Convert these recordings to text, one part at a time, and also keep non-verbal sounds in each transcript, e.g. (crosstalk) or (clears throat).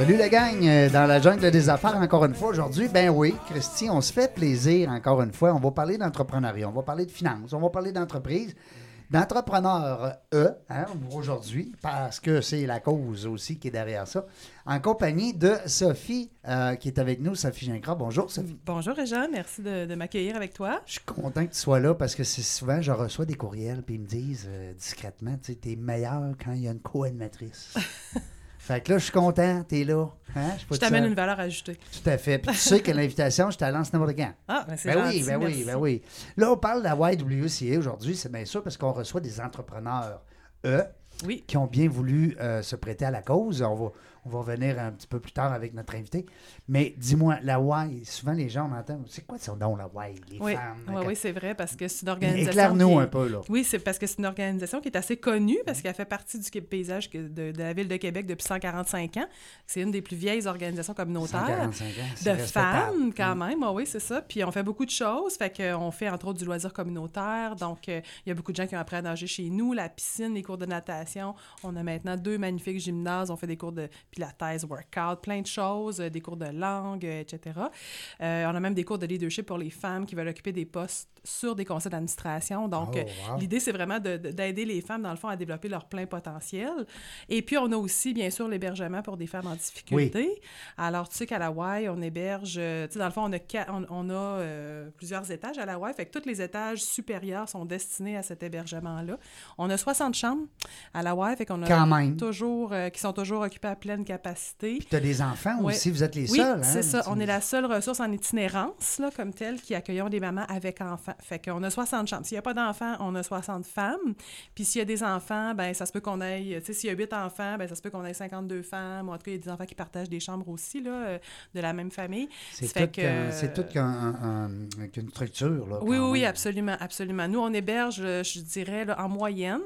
Salut la gang, euh, dans la jungle des affaires encore une fois aujourd'hui. Ben oui, Christy, on se fait plaisir encore une fois. On va parler d'entrepreneuriat, on va parler de finances, on va parler d'entreprise, d'entrepreneurs E hein, aujourd'hui, parce que c'est la cause aussi qui est derrière ça, en compagnie de Sophie euh, qui est avec nous, Sophie Gingras. Bonjour Sophie. Bonjour Réjean, merci de, de m'accueillir avec toi. Je suis content que tu sois là parce que c'est souvent, je reçois des courriels puis ils me disent euh, discrètement, tu t'es meilleur quand il y a une co-animatrice. (laughs) Fait que là, je suis content, t'es là. Hein? Je t'amène une valeur ajoutée. Tout à fait. Puis tu sais que l'invitation, je te lance n'importe quand. Ah, ben c'est Ben gentil, oui, ben oui, ben oui. Là, on parle de la YWCA aujourd'hui, c'est bien sûr parce qu'on reçoit des entrepreneurs, eux, Oui. qui ont bien voulu euh, se prêter à la cause. On va, on va revenir un petit peu plus tard avec notre invité. Mais dis-moi, la Y, souvent les gens m'entendent, c'est quoi son nom, la Y, les Oui, femmes? oui, oui, c'est vrai, parce que c'est une organisation. Éclaire-nous est- un peu, là. Oui, c'est parce que c'est une organisation qui est assez connue, parce qu'elle fait partie du paysage de, de la ville de Québec depuis 145 ans. C'est une des plus vieilles organisations communautaires. 145 ans, c'est De femmes, quand même, oui, c'est ça. Puis on fait beaucoup de choses. Fait qu'on fait entre autres du loisir communautaire. Donc, euh, il y a beaucoup de gens qui ont appris à nager chez nous, la piscine, les cours de natation. On a maintenant deux magnifiques gymnases. On fait des cours de pilates, workout, plein de choses, euh, des cours de langue, euh, etc. Euh, on a même des cours de leadership pour les femmes qui veulent occuper des postes sur des conseils d'administration. Donc, Oh, wow. l'idée, c'est vraiment de- de- d'aider les femmes, dans le fond, à développer leur plein potentiel. Et puis, on a aussi, bien sûr, l'hébergement pour des femmes en difficulté. Alors, tu sais qu'à la Y, on héberge, tu sais, dans le fond, on a, qua- on, on a euh, plusieurs étages à la Y, fait que tous les étages supérieurs sont destinés à cet hébergement-là. On a 60 chambres à la Y, fait qu'on a Quand même. toujours, euh, qui sont toujours occupées à capacité. Puis tu as des enfants Ouais. aussi, vous êtes les Oui, seuls. hein? c'est ça. On est la seule ressource en itinérance, là, comme telle, qui accueillons des mamans avec enfants. Fait qu'on a 60 chambres. S'il n'y a pas d'enfants, on a 60 femmes. Puis s'il y a des enfants, ben ça se peut qu'on ait... Tu sais, s'il y a 8 enfants, ben ça se peut qu'on ait 52 femmes. En tout cas, il y a des enfants qui partagent des chambres aussi, là, euh, de la même famille. C'est tout, que- qu'un- c'est tout qu'un- un- un- qu'une structure. Là, Oui, oui, même. absolument, absolument. Nous, on héberge, euh, je dirais, là, en moyenne,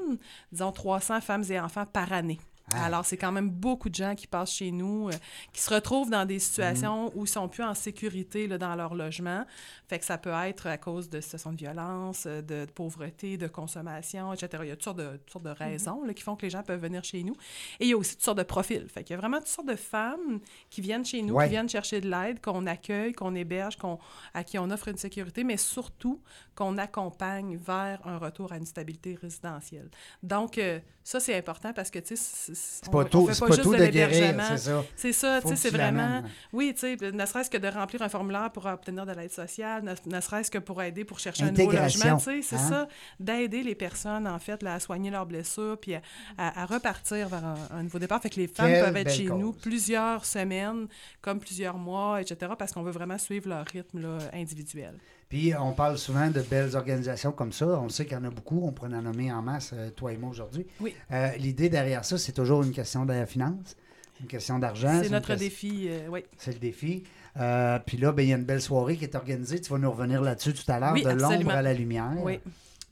disons 300 femmes et enfants par année. Ah. Alors, c'est quand même beaucoup de gens qui passent chez nous, euh, qui se retrouvent dans des situations Mm. où ils sont plus en sécurité là, dans leur logement. Fait que ça peut être à cause de situations de violence, euh, de, de pauvreté, de consommation, etc. Il y a toutes sortes de, toutes sortes de raisons là, qui font que les gens peuvent venir chez nous. Et il y a aussi toutes sortes de profils. Fait qu'il y a vraiment toutes sortes de femmes qui viennent chez nous, Ouais. qui viennent chercher de l'aide, qu'on accueille, qu'on héberge, qu'on, à qui on offre une sécurité, mais surtout qu'on accompagne vers un retour à une stabilité résidentielle. Donc, euh, ça, c'est important parce que, tu sais, c'est pas tout, c'est pas tout de guérir, c'est ça. C'est ça, c'est vraiment... Oui, tu sais, ne serait-ce que de remplir un formulaire pour obtenir de l'aide sociale, ne, ne serait-ce que pour aider pour chercher un nouveau logement, tu sais, c'est hein? ça, d'aider les personnes, en fait, là, à soigner leurs blessures, puis à, à- à repartir vers un, un nouveau départ. Fait que les femmes Quelle peuvent être chez cause. nous plusieurs semaines, comme plusieurs mois, etc., parce qu'on veut vraiment suivre leur rythme là, individuel. Puis on parle souvent de belles organisations comme ça. On sait qu'il y en a beaucoup. On pourrait en nommer en masse, euh, toi et moi, aujourd'hui. Oui. Euh, L'idée derrière ça, c'est toujours une question de la finance, une question d'argent. c'est notre défi, euh, oui. C'est le défi. Euh, puis là, ben, il y a une belle soirée qui est organisée. Tu vas nous revenir là-dessus tout à l'heure, Oui, de l'ombre à la lumière, Oui.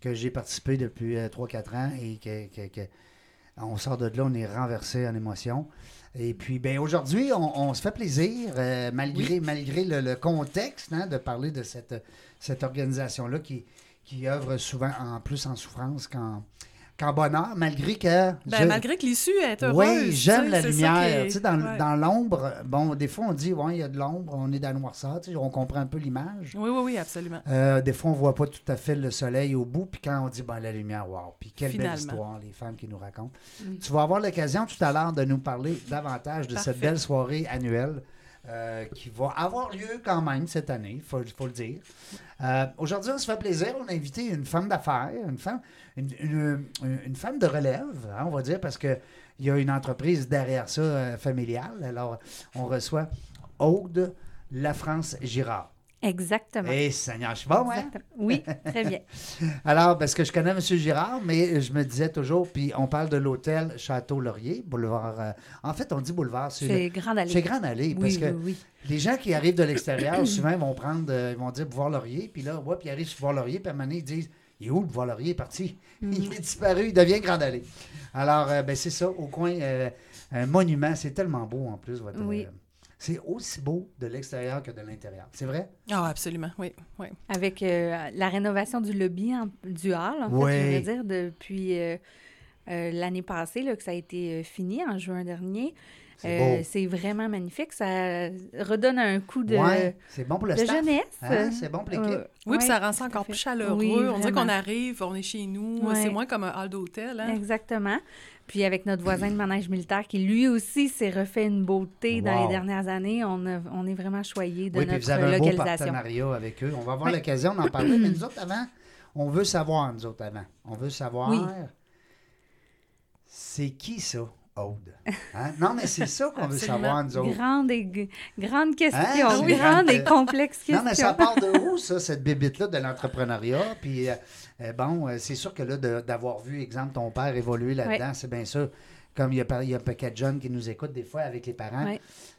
que j'ai participé depuis 3-4 ans et que, que- que- on sort de là, on est renversé en émotion. Et puis, ben aujourd'hui, on, on se fait plaisir, euh, malgré, malgré le, le contexte, hein, de parler de cette, cette organisation-là qui, qui œuvre souvent en plus en souffrance qu'en qu'en bonheur, malgré que... Ben, je- malgré que l'issue est heureuse. oui, j'aime la lumière. est- Tu sais, dans, ouais. dans l'ombre, bon, des fois, on dit, ouais, il y a de l'ombre, on est dans la noirceur, tu sais, on comprend un peu l'image. Oui, oui, oui, absolument. Euh, des fois, on voit pas tout à fait le soleil au bout, puis quand on dit, ben, la lumière, wow, puis quelle Finalement. belle histoire, les femmes qui nous racontent. Mm. Tu vas avoir l'occasion tout à l'heure de nous parler davantage de cette belle soirée annuelle euh, qui va avoir lieu quand même cette année, il faut, le dire. Euh, Aujourd'hui, on se fait plaisir. On a invité une femme d'affaires, une femme, une femme de relève, hein, on va dire, parce qu'il y a une entreprise derrière ça euh, familiale. Alors, on reçoit Aude La France Girard. Exactement. Eh, Seigneur, je suis bon, hein? Oui, très bien. (laughs) Alors, parce que je connais M. Girard, mais je me disais toujours, puis on parle de l'hôtel Château-Laurier, boulevard. euh, en fait, on dit boulevard, c'est Grande Allée. c'est Grande Allée, parce que oui, oui. les gens qui arrivent de l'extérieur, (coughs) souvent, ils vont prendre, euh, ils vont dire Boulevard Laurier, puis là, ouais, puis ils arrivent sur Boulevard Laurier, puis à un moment donné, ils disent Il est où le Boulevard Laurier? Il est parti. (laughs) Il est disparu, il devient Grande Allée. Alors, euh, ben, c'est ça, au coin, un monument, c'est tellement beau en plus, votre. Oui. C'est aussi beau de l'extérieur que de l'intérieur. C'est vrai? Ah, absolument, oui, oui. Avec euh, la rénovation du lobby, en- du hall, en fait, Oui. je voudrais dire, depuis... euh, euh, l'année passée, là, que ça a été fini en juin dernier. C'est Euh, c'est vraiment magnifique. Ça redonne un coup de, Ouais, c'est bon pour le de staff. jeunesse. Hein, C'est bon pour l'équipe. Euh, Oui, puis ouais, ça rend ça encore plus chaleureux. Oui, on dirait qu'on arrive, on est chez nous. Ouais. C'est moins comme un hall d'hôtel. Hein? Exactement. Puis avec notre voisin de manège militaire qui lui aussi s'est refait une beauté dans les dernières années, on, a- on est vraiment choyés de Oui, puis notre vous avez un beau localisation. partenariat avec eux. On va avoir l'occasion d'en parler, mais (clears throat) nous autres, avant, on veut savoir, nous autres, avant. On veut savoir, Oui. c'est qui ça, Aude? Hein? Non, mais c'est ça qu'on veut savoir, nous autres. Grande, et, grande question, Hein, grande et complexe question. Non, mais ça part de où, ça, (laughs) cette bébite-là de l'entrepreneuriat? Puis, euh, euh, bon, euh, c'est sûr que là, d'avoir vu, exemple, ton père évoluer là-dedans, c'est bien sûr. Comme il y, a, il y a un paquet de jeunes qui nous écoutent des fois avec les parents,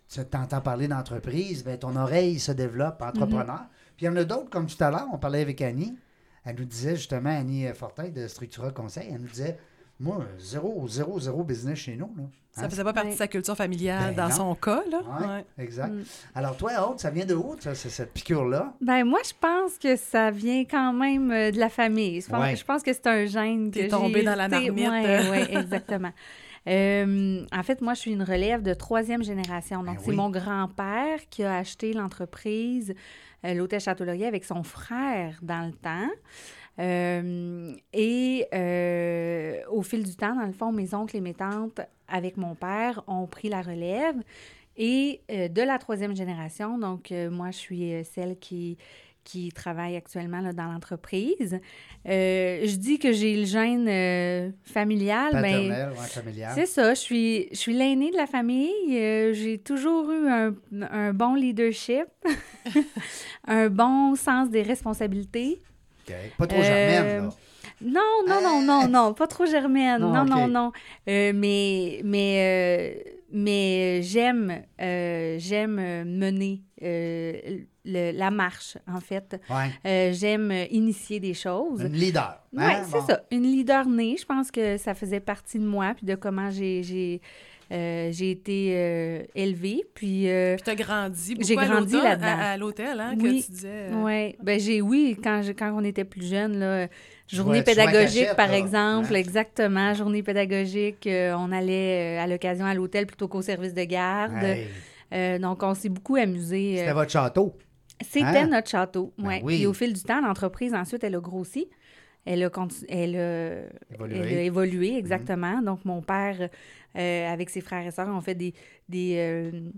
tu t'entends parler d'entreprise, ben, ton oreille se développe, entrepreneur. Mhm. Puis il y en a d'autres, comme tout à l'heure, on parlait avec Annie. Elle nous disait justement, Annie Fortin de Structura Conseil, elle nous disait Moi, zéro, zéro, zéro business chez nous. Là. Ça Hein? faisait pas partie de sa culture familiale Ben dans non. son cas. Là. Ouais, Ouais. exact. Mm. Alors, toi, Aude, ça vient de où, ça, c'est cette piqûre-là? Ben moi, je pense que ça vient quand même euh, de la famille. Je pense, Ouais. je pense que c'est un gène que T'es tombé j'ai dans la marmite. Ouais, (laughs) ouais, exactement. Euh, en fait, moi, je suis une relève de troisième génération. Donc, Ben c'est oui. mon grand-père qui a acheté l'entreprise, euh, l'hôtel Château-Laurier, avec son frère dans le temps. Euh, et euh, au fil du temps, dans le fond, mes oncles et mes tantes, avec mon père, ont pris la relève. Et euh, de la troisième génération, donc moi, je suis celle qui, qui travaille actuellement là, dans l'entreprise. Euh, je dis que j'ai le gène euh, familial. ben, ouais, familiale. c'est ça, je suis, je suis l'aînée de la famille. Euh, j'ai toujours eu un, un bon leadership, (laughs) un bon sens des responsabilités. Pas trop Euh, germaine, là. Non, non, non, non, non, pas trop germaine. Non, Non, non, non. Euh, mais mais, euh, mais j'aime euh, j'aime euh, mener euh, le- la marche, en fait. Ouais. Euh, j'aime initier des choses. Une leader. Oui, hein? c'est Bon. ça. Une leader née, je pense que ça faisait partie de moi, puis de comment j'ai euh, j'ai été euh, élevée. Puis, euh, Puis t'as grandi beaucoup J'ai à grandi là-dedans. à, à l'hôtel, hein, Oui. que tu disais. euh, ouais. ben j'ai oui, quand, je- quand on était plus jeune, là, journée Ouais, pédagogique, cachette, par là. exemple, Hein? exactement. Journée pédagogique, euh, on allait euh, à l'occasion à l'hôtel plutôt qu'au service de garde. Hey, Euh, donc, on s'est beaucoup amusé. C'était votre château. C'était Hein? notre château. Ben ouais. oui. Puis au fil du temps, l'entreprise, ensuite, elle a grossi. Elle a, elle a, Évolué. elle a évolué, exactement. Donc, mon père, euh, avec ses frères et sœurs, ont fait des, euh,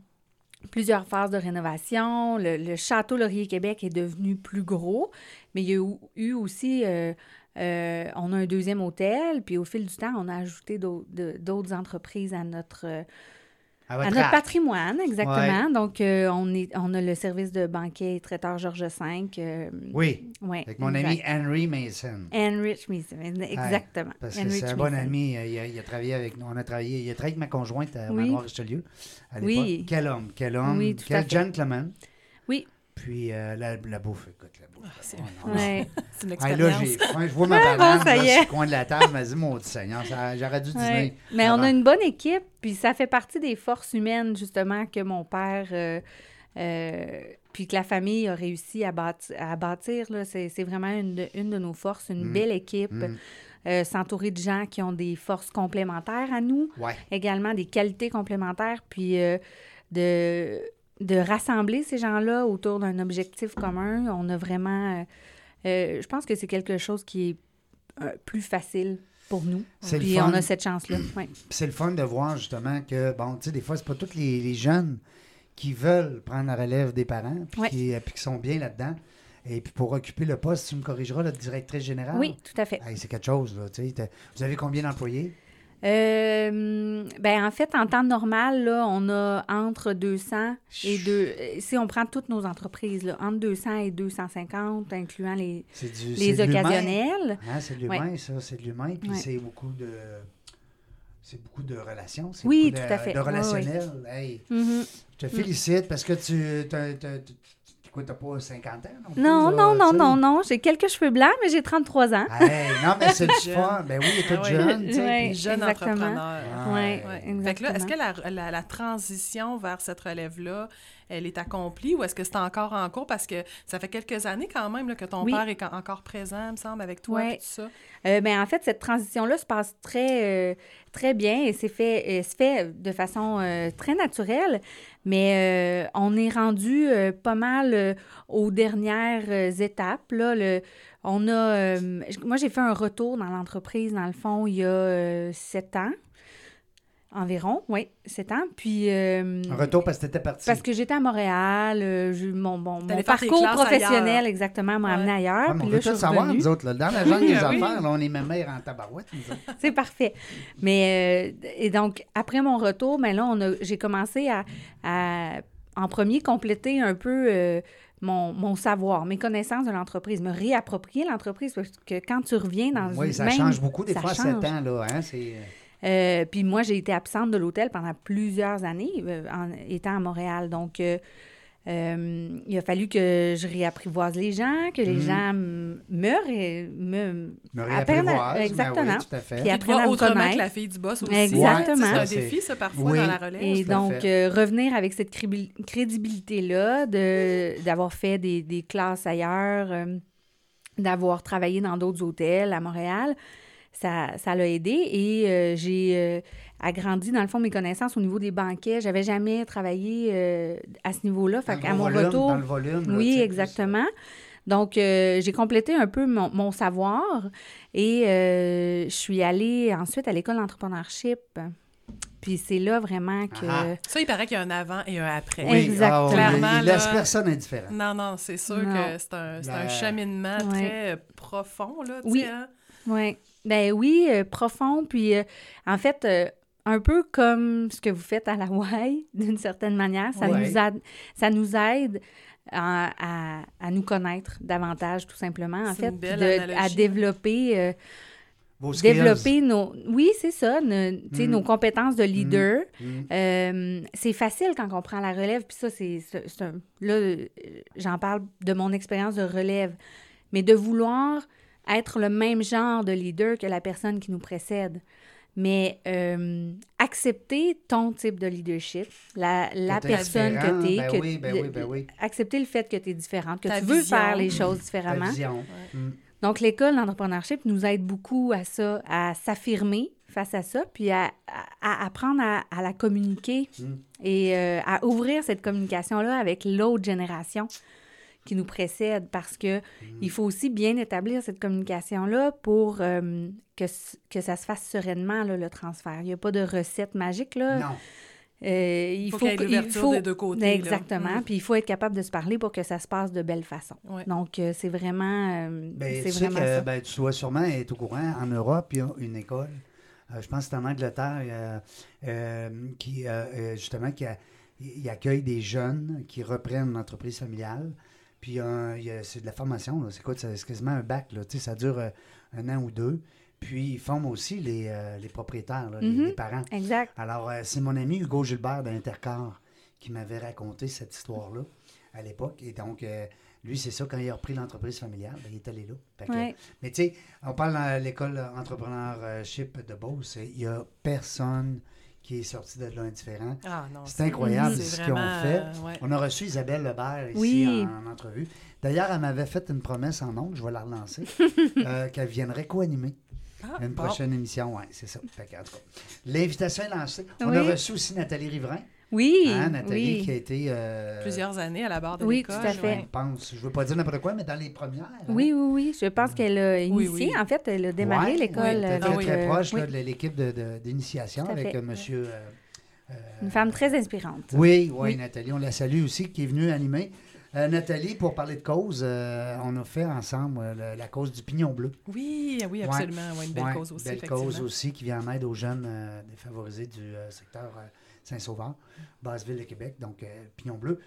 plusieurs phases de rénovation. Le, château Laurier-Québec est devenu plus gros, mais il y a eu, aussi... euh, on a un deuxième hôtel, puis au fil du temps, on a ajouté d'autres entreprises à notre, À notre patrimoine, exactement. Donc, euh, on, est, on a le service de banquier et traiteur Georges V. euh, Oui, ouais, avec mon exact. ami Henry Mason. Henrich Mason, exactement. Parce que c'est un bon ami. Il a, il a travaillé avec nous. On a travaillé. Il a travaillé avec ma conjointe à Oui. Manoir Richelieu à. Oui. Quel homme, quel homme, Oui, quel gentleman. Oui. Puis euh, la, la bouffe, écoute, la bouffe. Ah, c'est-. Ouais. Hey, là, j'ai faim. Je vois (laughs) ma Ah, bon, banane ça là, y est. sur le coin de la table. Vas-y, mon Seigneur, j'aurais dû Ouais. dîner. Mais on a une bonne équipe, puis ça fait partie des forces humaines, justement, que mon père, euh, euh, puis que la famille a réussi à bâtir. À bâtir là. c'est, vraiment une de, une de nos forces, une Mm. belle équipe. Mm. Euh, s'entourer de gens qui ont des forces complémentaires à nous, Ouais. également des qualités complémentaires, puis euh, de, de rassembler ces gens-là autour d'un objectif commun. On a vraiment... euh, euh, je pense que c'est quelque chose qui est euh, plus facile pour nous. C'est Puis on a cette chance-là. (clears throat) Ouais. Puis c'est le fun de voir justement que, bon, tu sais, des fois, c'est pas tous les, les jeunes qui veulent prendre la relève des parents, puis, Ouais. qui, puis qui sont bien là-dedans. Et puis pour occuper le poste, tu me corrigeras, la directrice générale. Oui, tout à fait. Hey, c'est quelque chose, là. tu sais. T'as- Vous avez combien d'employés? Euh, ben en fait, en temps normal, là, on a entre 200 et deux. euh, Si on prend toutes nos entreprises, là, entre 200 et 250, incluant les, du les occasionnels. Hein, c'est de l'humain, ça, c'est de l'humain. Puis Ouais. c'est beaucoup de. C'est beaucoup de relations. Oui, beaucoup tout de- à fait. De Ouais, ouais. relationnel. Hey, Mhm. je te félicite parce que tu. t'as- t'as- t'as- quoi, t'as pas 50 ans? Non, plus, Non, là, non, non, non, non. J'ai quelques cheveux blancs, mais j'ai 33 ans. Hey, non, mais c'est le (laughs) Jeune. fun. Ben oui, il est tout Ah ouais. jeune. jeunes exactement. entrepreneurs. Ah, Ouais, Ouais. Fait que là, est-ce que la, la- la transition vers cette relève-là elle est accomplie ou est-ce que c'est encore en cours? Parce que ça fait quelques années quand même là, que ton Oui. père est en- encore présent, me semble, avec toi Ouais. et tout ça. Euh, ben, en fait, cette transition-là se passe très, euh, très bien et c'est fait, euh, se fait de façon euh, très naturelle, mais euh, on est rendu euh, pas mal euh, aux dernières étapes. Le, on a, moi, j'ai fait un retour dans l'entreprise, dans le fond, il y a sept ans environ, oui, sept ans. Puis, euh, Un retour parce que t'étais parti. parce que j'étais à Montréal, euh, je- mon, parcours professionnel, ailleurs. exactement, m'a Ouais. amené ailleurs. Ouais, on veut je tout savoir, nous autres. Là. Dans la jungle (laughs) des Oui. affaires, là, on est même mères en tabarouette, nous autres. C'est parfait. Mais, euh, et donc, après mon retour, ben là, on a, j'ai commencé à, à, en premier, compléter un peu euh, mon, mon savoir, mes connaissances de l'entreprise, me réapproprier l'entreprise, parce que quand tu reviens dans Oui, une ça même- change beaucoup, des ça fois, à change. 7 ans. Là, hein, c'est... Euh, puis moi, j'ai été absente de l'hôtel pendant plusieurs années, euh, en étant à Montréal. Donc, euh, euh, il a fallu que je réapprivoise les gens, que les Mhm. gens me, ré- me, Me apprennent mais exactement. oui, tout à fait. Puis à me autrement connaître. que la fille du boss aussi. Exactement. C'est un Ouais, défi, ça, parfois, Oui. dans la relève. Et donc, euh, revenir avec cette crédibilité-là, de, d'avoir fait des, des classes ailleurs, euh, d'avoir travaillé dans d'autres hôtels à Montréal, ça, ça l'a aidé. Et euh, j'ai euh, agrandi, dans le fond, mes connaissances au niveau des banquets. J'avais jamais travaillé euh, à ce niveau-là. Fait gros mon volume, retour... Dans le volume. là, tu Oui, exactement. Donc, j'ai complété un peu mon, mon savoir et je suis allée ensuite à l'école d'entrepreneurship. Puis c'est là vraiment que... Ah. Ça, il paraît qu'il y a un avant et un après. Oui, Exactement. ah, Clairement, Il laisse là- personne indifférent. Non, non, c'est sûr Non. que c'est un, c'est un Ben, cheminement Ouais. très euh, profond, là, tu Oui. sais, hein? Oui. Ben oui, euh, profond. Puis euh, en fait, euh, un peu comme ce que vous faites à la Hawaï, (laughs) d'une certaine manière, ça, Ouais. nous, aide, ça nous aide à, à- à nous connaître davantage, tout simplement, en fait. une belle puis de- analogie. à développer, euh, Vos skills. développer nos... Oui, c'est ça, sais, Mm. nos compétences de leader. Mm. Euh, c'est facile quand on prend la relève, puis ça, c'est, un- là, euh, j'en parle de mon expérience de relève, mais de vouloir être le même genre de leader que la personne qui nous précède. Mais euh, accepter ton type de leadership, la, la t'es personne que tu es, ben que, oui, ben oui, ben oui. accepter le fait que tu es différente, que Ta tu veux vision. faire les choses Ta différemment. vision. Mm. Donc, l'école d'entrepreneurship nous aide beaucoup à ça, à s'affirmer face à ça, puis à, à- à apprendre à, à la communiquer Mm. et euh, à ouvrir cette communication-là avec l'autre génération qui nous précède parce que il faut aussi bien établir cette communication-là pour euh, que, que ça se fasse sereinement, là, le transfert. Il n'y a pas de recette magique, là. Non. Euh, il Faut faut, qu'il y ait que- l'ouverture des deux côtés, là. Exactement. Puis il faut être capable de se parler pour que ça se passe de belle façon. Ouais. Donc, euh, c'est vraiment, euh, Ben, c'est tu sais vraiment que ça. ben, tu dois sûrement être au courant. En Europe, il y a une école. euh, je pense que c'est en Angleterre euh, euh, qui, justement, qui a- il accueille des jeunes qui reprennent l'entreprise familiale. Puis euh, c'est de la formation. C'est quoi? C'est quasiment un bac. Là. Tu sais, Ça dure euh, un an ou deux. Puis ils forment aussi les, euh, les propriétaires, là, Mhm. les, parents. Exact. Alors, euh, c'est mon ami Hugo Gilbert d'Intercar qui m'avait raconté cette histoire-là à l'époque. Et donc, euh, lui, c'est ça, quand il a repris l'entreprise familiale, ben, il est allé là. Fait que- Ouais. Mais tu sais, on parle dans l'école entrepreneurship de Beauce, il n'y a personne qui est sorti de là indifférent. Ah non. C'est incroyable ce qu'ils ont fait. euh, ouais. On a reçu Isabelle Lebert ici Oui. en, en entrevue. D'ailleurs, elle m'avait fait une promesse en ondes, je vais la relancer, (laughs) euh, qu'elle viendrait co-animer Ah, une bon. prochaine émission. Oui, c'est ça. Fait que, en tout cas, L'invitation est lancée. On a Oui. reçu aussi Nathalie Riverain. Oui, Hein, Nathalie oui. qui a été. euh, Plusieurs années à la barre de Oui, l'école. tout à fait. Je pense, je veux pas dire n'importe quoi, mais dans les premières. hein. Oui, oui, oui. Je pense qu'elle a Oui, initié. oui. En fait, elle a démarré Ouais, l'école. oui, elle était avec, très, très euh, proche oui, là, de l'équipe de- de- d'initiation avec euh, monsieur. euh, euh, Une femme très inspirante. Oui, oui, Oui. Nathalie, on la salue aussi, qui est venue animer. Euh, Nathalie, pour parler de cause, euh, on a fait ensemble euh, la cause du pignon bleu. Oui, oui, absolument. Ouais, une belle Ouais, cause aussi, Belle cause aussi qui vient en aide aux jeunes défavorisés du secteur Saint-Sauveur, Basse-Ville de Québec, donc Pignon Bleu.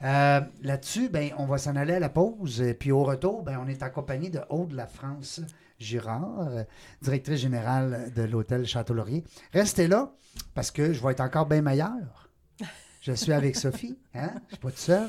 Là-dessus, ben, on va s'en aller à la pause. Et puis au retour, ben, on est accompagné de Aude La France Girard, directrice générale de l'hôtel Château-Laurier. Restez là parce que je vais être encore bien meilleur. Je suis avec (laughs) Sophie, hein? Je suis pas tout seul.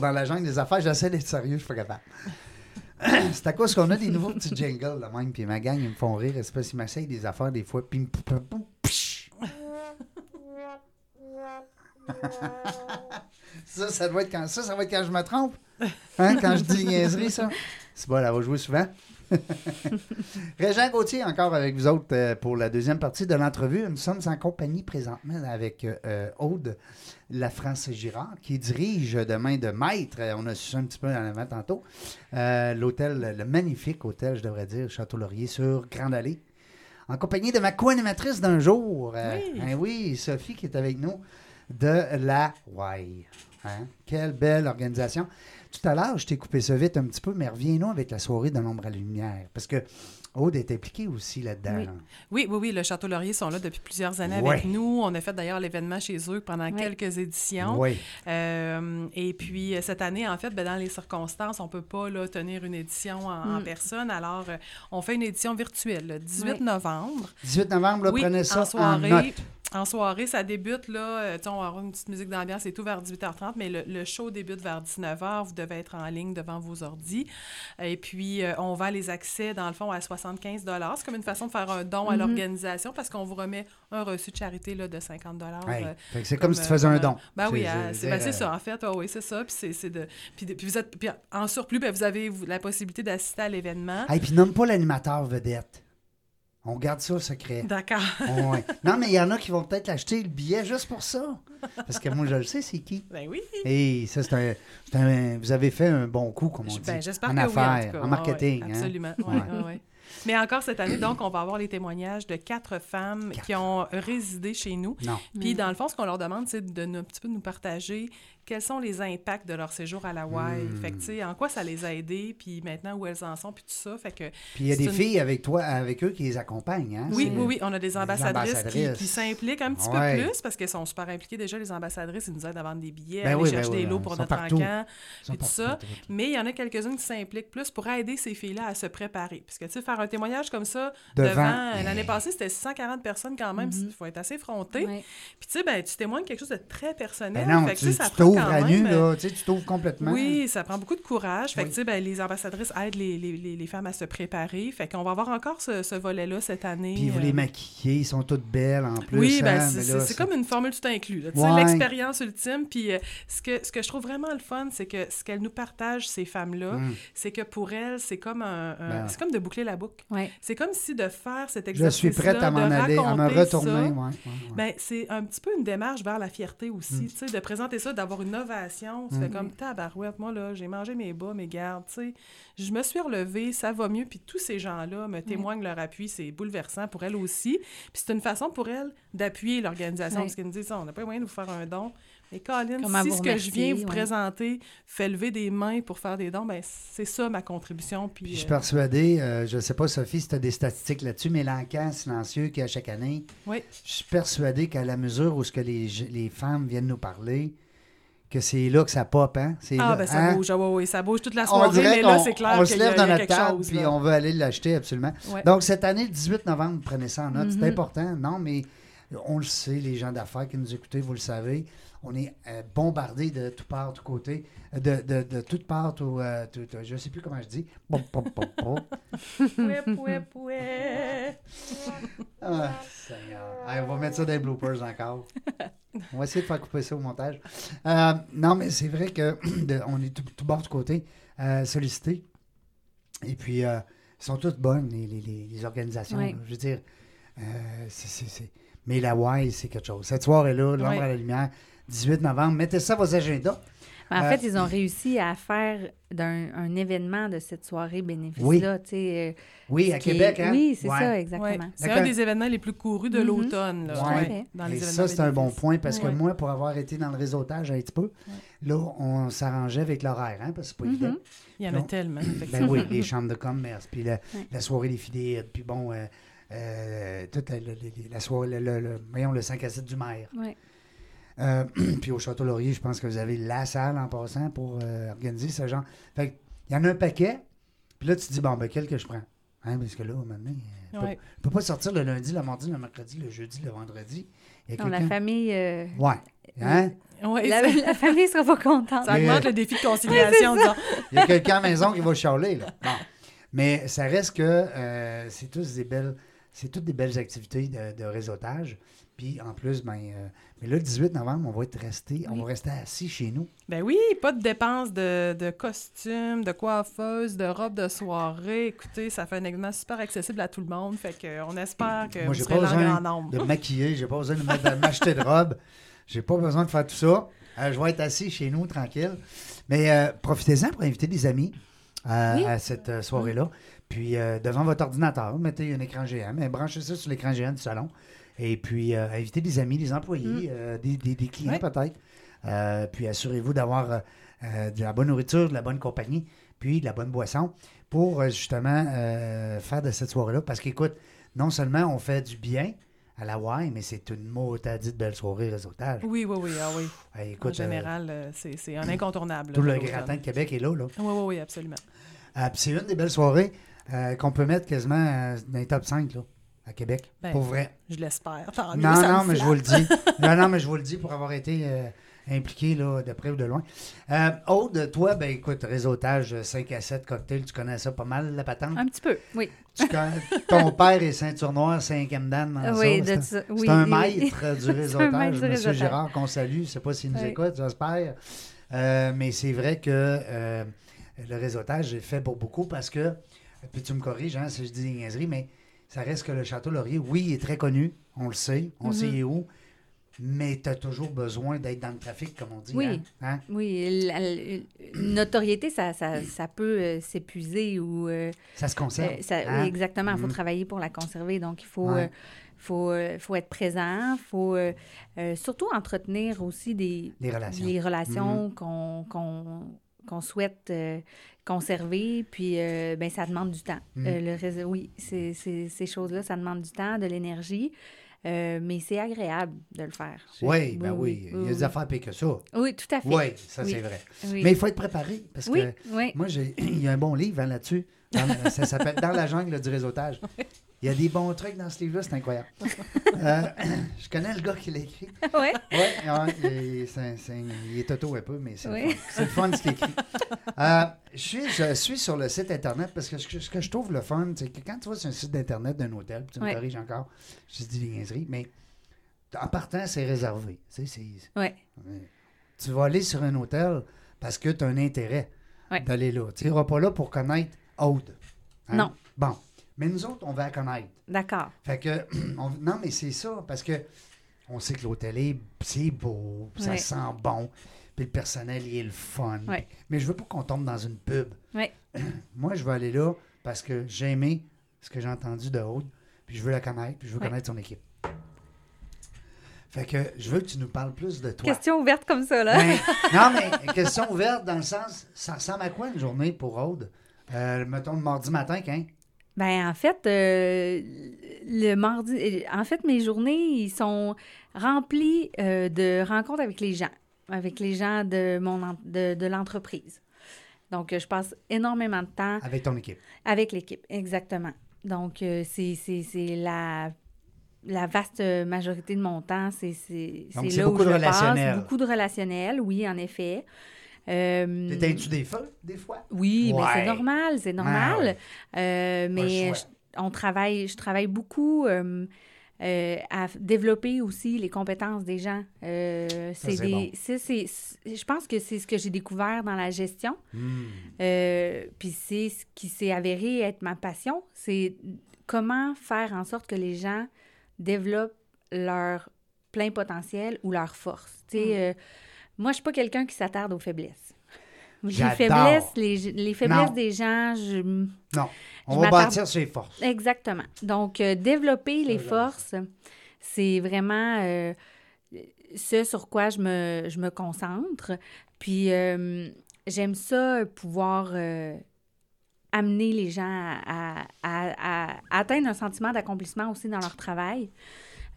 Dans la jungle des affaires. J'essaie d'être sérieux, je suis pas capable. (coughs) C'est à cause qu'on a des nouveaux petits jingles, là même, puis ma gang, ils me font rire. C'est parce qu'ils m'essayent des affaires des fois. Psh. (laughs) ça, ça doit être quand ça, ça va être quand je me trompe. Hein, quand je dis niaiserie, ça. C'est bon, elle va jouer souvent. (laughs) Régent Gauthier, encore avec vous autres euh, pour la deuxième partie de l'entrevue. Nous sommes en compagnie présentement avec euh, Aude La France Girard, qui dirige de main de maître, euh, on a su ça un petit peu en avant tantôt, euh, l'hôtel, le magnifique hôtel, je devrais dire, Château Laurier sur Grande Allée. En compagnie de ma co-animatrice d'un jour. euh, Oui. hein, oui, Sophie qui est avec nous de la Y. Hein? Quelle belle organisation. Tout à l'heure, je t'ai coupé ça vite un petit peu, mais reviens-nous avec la soirée de l'ombre à la lumière. Parce que Aude est impliquée aussi là-dedans. Oui. Oui, oui, oui, le Château Laurier sont là depuis plusieurs années Ouais. avec nous. On a fait d'ailleurs l'événement chez eux pendant quelques éditions. Oui. Euh, et puis euh, cette année, en fait, ben, dans les circonstances, on ne peut pas là, tenir une édition en, en Mm. personne. Alors, euh, on fait une édition virtuelle le 18 Oui. novembre. 18 novembre, là, Oui, prenez ça en soirée. note. En soirée, ça débute, là, euh, on va avoir une petite musique d'ambiance, c'est tout vers 18h30, mais le, le show débute vers 19h. Vous devez être en ligne devant vos ordis. Et puis, euh, on vend les accès, dans le fond, à 75 C'est comme une façon de faire un don à Mhm. l'organisation parce qu'on vous remet un reçu de charité là, de 50 Hey, euh, c'est comme, si tu euh, faisais un euh, don. Ben oui, C'est- ben, ça, en fait. Ah oui, c'est ça. Puis, c'est, de, puis, de- puis vous êtes, puis en surplus, ben, vous avez la possibilité d'assister à l'événement. Hey, puis nomme pas l'animateur vedette. On garde ça secret. D'accord. (laughs) Ouais. Non, mais il y en a qui vont peut-être acheter le billet juste pour ça. Parce que moi, je le sais, c'est qui. Ben oui. Et ça, c'est un, c'est un- Vous avez fait un bon coup, comme on dit. Ben, j'espère en que affaires, oui, en, tout cas. en Ouais, marketing. ouais, hein. absolument. Ouais. ouais. Mais encore cette année, donc, on va avoir les témoignages de quatre femmes Quatre. qui ont résidé chez nous. Non. Puis, dans le fond, ce qu'on leur demande, c'est de nous, un petit peu de nous partager quels sont les impacts de leur séjour à la. Fait que, sais, en quoi ça les a aidés, puis maintenant où elles en sont, puis tout ça? Fait que, Puis il y a des une- filles avec toi, avec eux qui les accompagnent. Hein? oui, oui, oui, on a des ambassadrices, qui- ambassadrices. qui, s'impliquent un petit Ouais. peu plus parce qu'elles sont super impliquées déjà, les ambassadrices. Ils nous aident à vendre des billets, Ben à aller oui, ben chercher oui, des lots ils pour sont notre partout. encamp. Ils sont puis tout partout, ça. partout, partout. Mais il y en a quelques-unes qui s'impliquent plus pour aider ces filles-là à se préparer. Parce que, tu sais, faire un témoignage comme ça Devant. devant... euh, L'année passée, c'était 140 personnes quand même. Il Mhm. faut être assez fronté. Ouais. Puis, tu sais, ben, tu témoignes quelque chose de très personnel. Ben non, Fait que, tu tu sais, ça tu t'ouvres quand à nu, même, euh, là. Tu sais, tu t'ouvres complètement. Oui, ça prend beaucoup de courage. Fait que, Oui. tu sais, ben, les ambassadrices aident les, les, les, les femmes à se préparer. Fait qu'on va avoir encore ce, ce volet-là cette année. Puis vous euh, les maquillez, ils sont toutes belles en plus. oui, ben, hein, c'est comme une formule tout inclus. Ouais. l'expérience ultime. Puis euh, ce, que, ce que je trouve vraiment le fun, c'est que ce qu'elles nous partagent, ces femmes-là, Hum. c'est que pour elles, c'est comme un, un- Ben. c'est comme de boucler la boucle. Ouais. C'est comme si de faire cet Je exercice suis prête à m'en aller, à me retourner. ouais, ouais, ouais. Ben, c'est un petit peu une démarche vers la fierté aussi, Mm. tu sais, de présenter ça, d'avoir une ovation. Tu Mm. fais comme tabarouette, moi, là, j'ai mangé mes bas, mes gardes, tu sais. Je me suis relevée, ça va mieux, puis tous ces gens-là me témoignent leur appui, c'est bouleversant pour elles aussi. Puis c'est une façon pour elles d'appuyer l'organisation, parce qu'elles nous disent, ça, on n'a pas moyen de vous faire un don. Mais Colin, Comment si ce que je viens vous ouais. présenter fait lever des mains pour faire des dons, ben c'est ça ma contribution. Puis, Puis je suis euh, persuadé, euh, je ne sais pas, Sophie, si tu as des statistiques là-dessus, mais l'encan silencieux qu'il y a chaque année, oui. je suis persuadé qu'à la mesure où ce que les, les femmes viennent nous parler, que c'est là que ça pop, hein? Ah, là, ben ça hein? bouge, ah, ouais, ouais, ça bouge toute la On soirée, dirait mais là, c'est clair on se qu'il y a, lève y a dans notre table chose. puis là. on veut aller l'acheter absolument. Ouais. Donc cette année, le 18 novembre, prenez ça en note, c'est Mhm. important. Non, mais on le sait, les gens d'affaires qui nous écoutez, vous le savez, on est euh, bombardés de tout part, tout côté, euh, de, de, de toutes parts, tout, euh, tout- tout- je ne sais plus comment je dis. Pouet, pouet, pouet. Ah, Seigneur. Allez, on va mettre ça dans les bloopers encore. On va essayer de faire couper ça au montage. Euh, non, mais c'est vrai que (clears throat) de- on est tout, tout bord du côté sollicité. Et puis, ils sont toutes bonnes, les, les- les- organisations. Oui. Je veux dire, c'est- c'est- c'est- mais la Y, c'est quelque chose. Cette soirée-là, l'ombre Oui. à la lumière, 18 novembre. Mettez ça à vos agendas. En Euh, fait, ils ont réussi à faire d'un un événement de cette soirée bénéfice-là. sais, euh, Oui, à qui est- Québec, hein? Oui, c'est Ouais. ça, Ouais. exactement. C'est D'accord. un des événements les plus courus de Mhm. l'automne, là, Ouais. ouais, dans les Et événements ça, c'est un bon point parce que Ouais. moi, pour avoir été dans le réseautage un petit peu, là, on s'arrangeait avec l'horaire, hein, parce que c'est pas évident. Mhm. Il y en a tellement, Ben oui, les chambres de commerce, puis la, Ouais. la soirée des fidèles, puis bon, euh, euh, toute la, la- la- la soirée, le, le- le- voyons, le 5 à 7 du maire. Euh, (clears throat) puis au Château Laurier, je pense que vous avez la salle en passant pour euh, organiser ce genre. Fait que, il y en a un paquet, puis là, tu te dis, bon, ben, quel que je prends? Hein, parce que là, maintenant, je Ouais. ne peux pas sortir le lundi, le mardi, le mercredi, le jeudi, le vendredi. Il y a Non, la famille, euh, Ouais. Hein? Ouais, la, famille sera pas contente. ça Mais- augmente le défi de conciliation Il y a quelqu'un à la maison qui va chialer, là. Bon. Mais ça reste que euh, c'est tous des belles, c'est toutes des belles activités de, de réseautage. Puis en plus, ben, euh, mais là, le 18 novembre, on va être resté, on va rester assis chez nous. Ben oui, pas de dépenses de, de costumes, de coiffeuses, de robes de soirée. Écoutez, ça fait un événement super accessible à tout le monde. Fait que on espère que Moi, vous serez pas besoin nombre. de maquiller, j'ai pas besoin de m'acheter de robe. J'ai pas besoin de faire tout ça. Euh, je vais être assis chez nous, tranquille. Mais euh, profitez-en pour inviter des amis Oui. à cette soirée-là. Puis devant votre ordinateur, mettez un écran géant, mais branchez ça sur l'écran géant du salon. Et puis euh, invitez des amis, des employés, euh, des, des- des clients Ouais. peut-être. Euh, puis assurez-vous d'avoir de la bonne nourriture, de la bonne compagnie, puis de la bonne boisson pour justement faire de cette soirée-là. Parce qu'écoute, non seulement on fait du bien à la WAI, mais c'est une motadite belle soirée réseautage. Oui, oui, oui, ah oui. En écoute, général, euh, c'est un incontournable. tout là, le gratin de Québec est là. là. Oui, oui, oui, absolument. Euh, c'est une des belles soirées euh, qu'on peut mettre quasiment dans les top 5 là, à Québec. Ben, pour vrai. Je l'espère. Non, non, mais je vous le dis. non, non, mais je vous le dis pour avoir été euh, impliqué là, de près ou de loin. Euh, Aude, toi, ben écoute, réseautage euh, 5 à 7 cocktails, tu connais ça pas mal, la patente? Un petit peu, oui. Tu connais- ton (laughs) père est ceinture noire, 5e dan dans oui, ça. C'est Oui, un oui, oui. maître euh, du (laughs) réseautage, M. Gérard, qu'on salue. Je ne sais pas s'il nous Oui. écoute, j'espère. Euh, mais c'est vrai que euh, le réseautage est fait pour beaucoup parce que, puis tu me corriges hein, si je dis des niaiseries, mais ça reste que le Château Laurier, oui, il est très connu, on le sait, on Mhm. sait il est où, mais tu as toujours besoin d'être dans le trafic, comme on dit. Oui. hein? Hein? Oui, la, la- une notoriété, ça, ça, ça peut euh, s'épuiser ou... euh, Ça se conserve. euh, ça- hein? exactement, il faut Mhm. travailler pour la conserver. Donc, il faut, Ouais. faut, faut être présent, il faut surtout entretenir aussi des, Les relations. les Mhm. relations qu'on qu'on qu'on souhaite euh, conserver. Puis, euh, ben, ça demande du temps. Mhm. Euh, le oui, c'est- c'est- ces choses-là, ça demande du temps, de l'énergie. mais c'est agréable de le faire. Oui, ben oui, il y a des oui. affaires pires que ça. Oui, tout à fait. Oui, ça Oui. c'est vrai. Oui. Mais il faut être préparé parce oui, que oui. Moi, j'ai, (clears throat) il y a un bon livre hein, là-dessus. Dans la- ça s'appelle Dans la jungle du réseautage. Il y a des bons trucs dans ce livre-là, c'est incroyable. Euh, (clears throat) je connais le gars qui l'a écrit. Ouais. Oui, c'est- il est auto un peu, mais c'est, Oui. le, le fun ce qu'il écrit. Euh, je, suis, je suis sur le site Internet parce que ce, que je trouve le fun, c'est que quand tu vas sur un site d'Internet d'un hôtel, puis tu me Ouais. corriges encore, je dis des niaiseries, mais en partant, c'est réservé. Tu sais, Ouais. tu vas aller sur un hôtel parce que tu as un intérêt Ouais. d'aller là. Tu n'iras pas là pour connaître Aude. hein? Non. Bon. Mais nous autres, on va la connaître. D'accord. Fait que, (clears throat) on- non, mais c'est ça, parce que on sait que l'hôtel est c'est beau, ça sent bon, puis le personnel, il est le fun. Ouais. Mais je veux pas qu'on tombe dans une pub. (clears throat) Moi, je veux aller là parce que j'ai aimé ce que j'ai entendu de Aude, puis je veux la connaître, puis je veux connaître son équipe. Fait que je veux que tu nous parles plus de toi. Question ouverte comme ça, là. Ben, (laughs) non, mais question ouverte dans le sens, ça ressemble à quoi une journée pour Aude? Euh, mettons le mardi matin, quand? Ben en fait, euh, le mardi, en fait, mes journées, ils sont remplies euh, de rencontres avec les gens, avec les gens de mon de, de l'entreprise. Donc, je passe énormément de temps Avec ton équipe. avec l'équipe, exactement. Donc, c'est la, la vaste majorité de mon temps, c'est là où je de le passe. relationnel. Beaucoup de relationnel, oui, en effet. Euh, T'éteins-tu des feux, des fois? oui, mais c'est normal, c'est normal. Ah ouais. Euh, mais je, on travaille, je travaille beaucoup euh, euh, à développer aussi les compétences des gens. Euh, c'est des, bon. je pense que c'est ce que j'ai découvert dans la gestion. Hmm. Euh, Puis c'est ce qui s'est avéré être ma passion, c'est comment faire en sorte que les gens développent leur plein potentiel ou leur force. Tu sais, euh, moi, je suis pas quelqu'un qui s'attarde aux faiblesses. (laughs) Les faiblesses, les, les faiblesses Non. des gens, je, Non, on Je va bâtir sur les forces. Exactement. Donc, euh, développer les forces, c'est vraiment euh, ce sur quoi je me, je me concentre. Puis, euh, j'aime ça, pouvoir euh, amener les gens à, à- à- à atteindre un sentiment d'accomplissement aussi dans leur travail.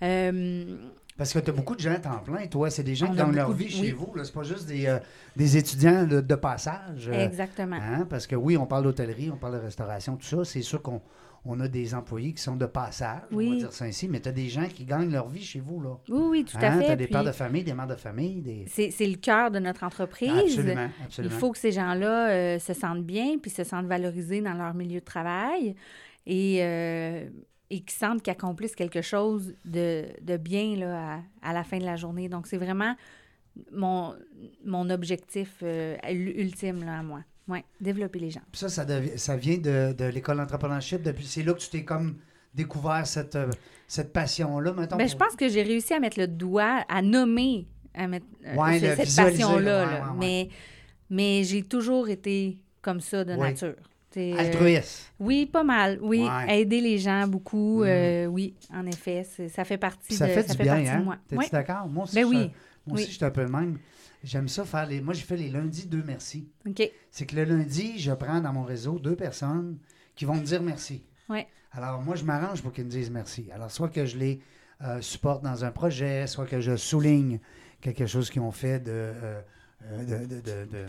Euh, Parce que tu as beaucoup de gens à temps plein, toi. C'est des gens On qui gagnent leur de- vie chez oui. vous. C'est pas juste des, euh, des étudiants de, de passage. euh, exactement. hein, Parce que oui, on parle d'hôtellerie, on parle de restauration, tout ça. C'est sûr qu'on on a des employés qui sont de passage, on va Oui. dire ça ainsi, mais tu as des gens qui gagnent leur vie chez vous. là. Oui, oui, tout à Hein, fait. Tu as des Puis pères de famille, des mères de famille. Des... c'est le cœur de notre entreprise. Absolument, Il absolument. faut que ces gens-là euh, se sentent bien puis se sentent valorisés dans leur milieu de travail et, euh, et qu'ils sentent qu'ils accomplissent quelque chose de, de bien là, à, à la fin de la journée. Donc, c'est vraiment mon, mon objectif euh, ul- ultime là, à moi. Oui, développer les gens. Puis ça, ça, vient de, de l'école d'entrepreneurship. Depuis, c'est là que tu t'es comme découvert cette, euh, cette passion-là. Ben, je pense que j'ai réussi à mettre le doigt, à nommer à mettre, euh, Ouais, cette passion-là. ouais, ouais. Mais, mais j'ai toujours été comme ça de nature. Euh, Altruiste. Oui, pas mal. Oui, Ouais. aider les gens beaucoup. Mhm. euh, oui, en effet, ça fait partie ça de fait ça du fait bien, partie hein? de moi. T'es-tu Oui. d'accord? Moi aussi, Ben oui. moi aussi, Oui. je suis un peu le même. J'aime ça faire les. Moi, j'ai fait les lundis deux merci. OK. C'est que le lundi, je prends dans mon réseau deux personnes qui vont me dire merci. Ouais. Alors, moi, je m'arrange pour qu'ils me disent merci. Alors, soit que je les euh, supporte dans un projet, soit que je souligne quelque chose qu'ils ont fait de, euh, de- de-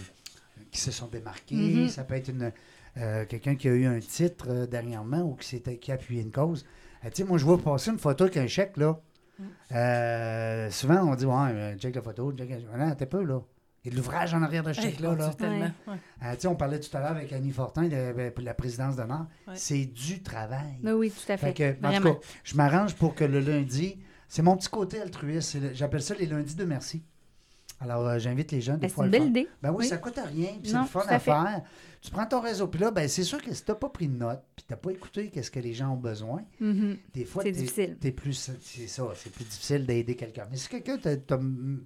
qui se sont démarqués. Mhm. Ça peut être une, euh, quelqu'un qui a eu un titre euh, dernièrement ou qui, s'était- qui a appuyé une cause. Euh, tu sais, moi, je vois passer une photo avec un chèque, là. Euh, souvent, on dit, ouais, check la photo, check la... Non, t'es peu, là. Il y a de l'ouvrage en arrière de ce Hey, chèque-là, là. Dieu, tellement. Ouais. Euh, on parlait tout à l'heure avec Annie Fortin de, de- pour la présidence d'honneur. Ouais. C'est du travail. Oui, oui, tout à fait. Fait que, en tout Vraiment. cas, je m'arrange pour que le lundi, c'est mon petit côté altruiste. J'appelle ça les lundis de merci. Alors, euh, j'invite les jeunes des Ben, c'est fois à une le belle idée. Ben oui, Oui. ça coûte rien, puis c'est le fun à fait. faire. Tu prends ton réseau, puis là, ben, c'est sûr que si tu n'as pas pris de notes, puis tu n'as pas écouté qu'est-ce que les gens ont besoin, Mhm. des fois, C'est difficile. plus, c'est ça, c'est plus difficile d'aider quelqu'un. Mais si quelqu'un t'a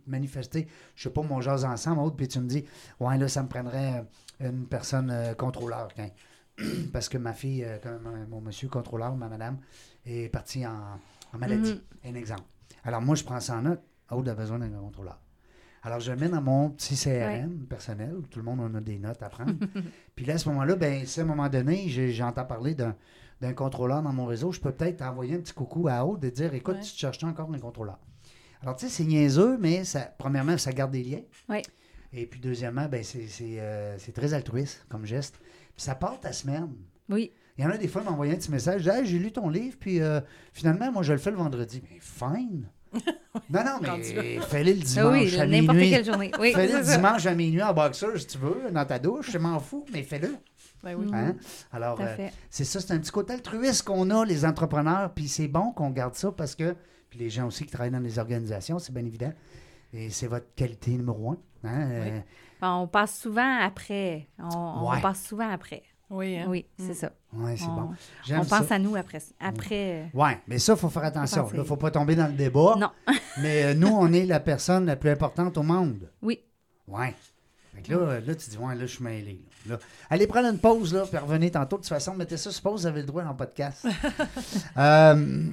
manifesté, je sais pas, mon jase ensemble, autre, puis tu me dis, ouais, là, ça me prendrait euh, une personne euh, contrôleur, tiens. (clears throat) parce que ma fille, euh, comme, mon monsieur contrôleur, ma madame, est partie en, en maladie. Un exemple. Alors, moi, je prends ça en note. Aude a besoin d'un contrôleur. Alors, je le mets dans mon petit CRM personnel, où tout le monde en a des notes à prendre. (laughs) Puis là, à ce moment-là, ben, si à un moment donné, j'entends parler d'un d'un contrôleur dans mon réseau, je peux peut-être envoyer un petit coucou à Aude et dire écoute, Ouais. tu te cherches encore un contrôleur? Alors, tu sais, c'est niaiseux, mais ça, premièrement, ça garde des liens. Oui. Et puis, deuxièmement, ben, c'est euh, c'est très altruiste comme geste. Puis, ça part ta semaine. Oui. Il y en a des fois qui m'envoyaient un petit message Hey, j'ai lu ton livre, puis euh, finalement, moi, je le fais le vendredi. Mais fine! (laughs) non, non, mais fais-le le Ah dimanche oui, à n'importe minuit. quelle journée. Oui, Fais-le c'est le ça. dimanche à minuit en boxeur, si tu veux, dans ta douche, je m'en fous, mais fais-le. Ben oui. Hein? Alors, euh, c'est ça, c'est un petit côté altruiste qu'on a, les entrepreneurs, puis c'est bon qu'on garde ça parce que, puis les gens aussi qui travaillent dans les organisations, c'est bien évident, et c'est votre qualité numéro un. hein, euh, Bon, on passe souvent après. On, passe souvent après. Oui, hein? Oui, c'est Mm. ça. ouais, c'est on, bon. J'aime on pense ça. à nous après. après euh, Ouais, mais ça, il faut faire attention. Il ne faut pas tomber dans le débat. Non. (laughs) mais euh, nous, on est la personne la plus importante au monde. Oui. Fait que là, là, tu dis, ouais, là, je suis mêlé. Là. Là. Allez prendre une pause, là, puis revenez tantôt. De toute façon, mettez ça sur pause, vous avez le droit dans le podcast. (laughs) Euh,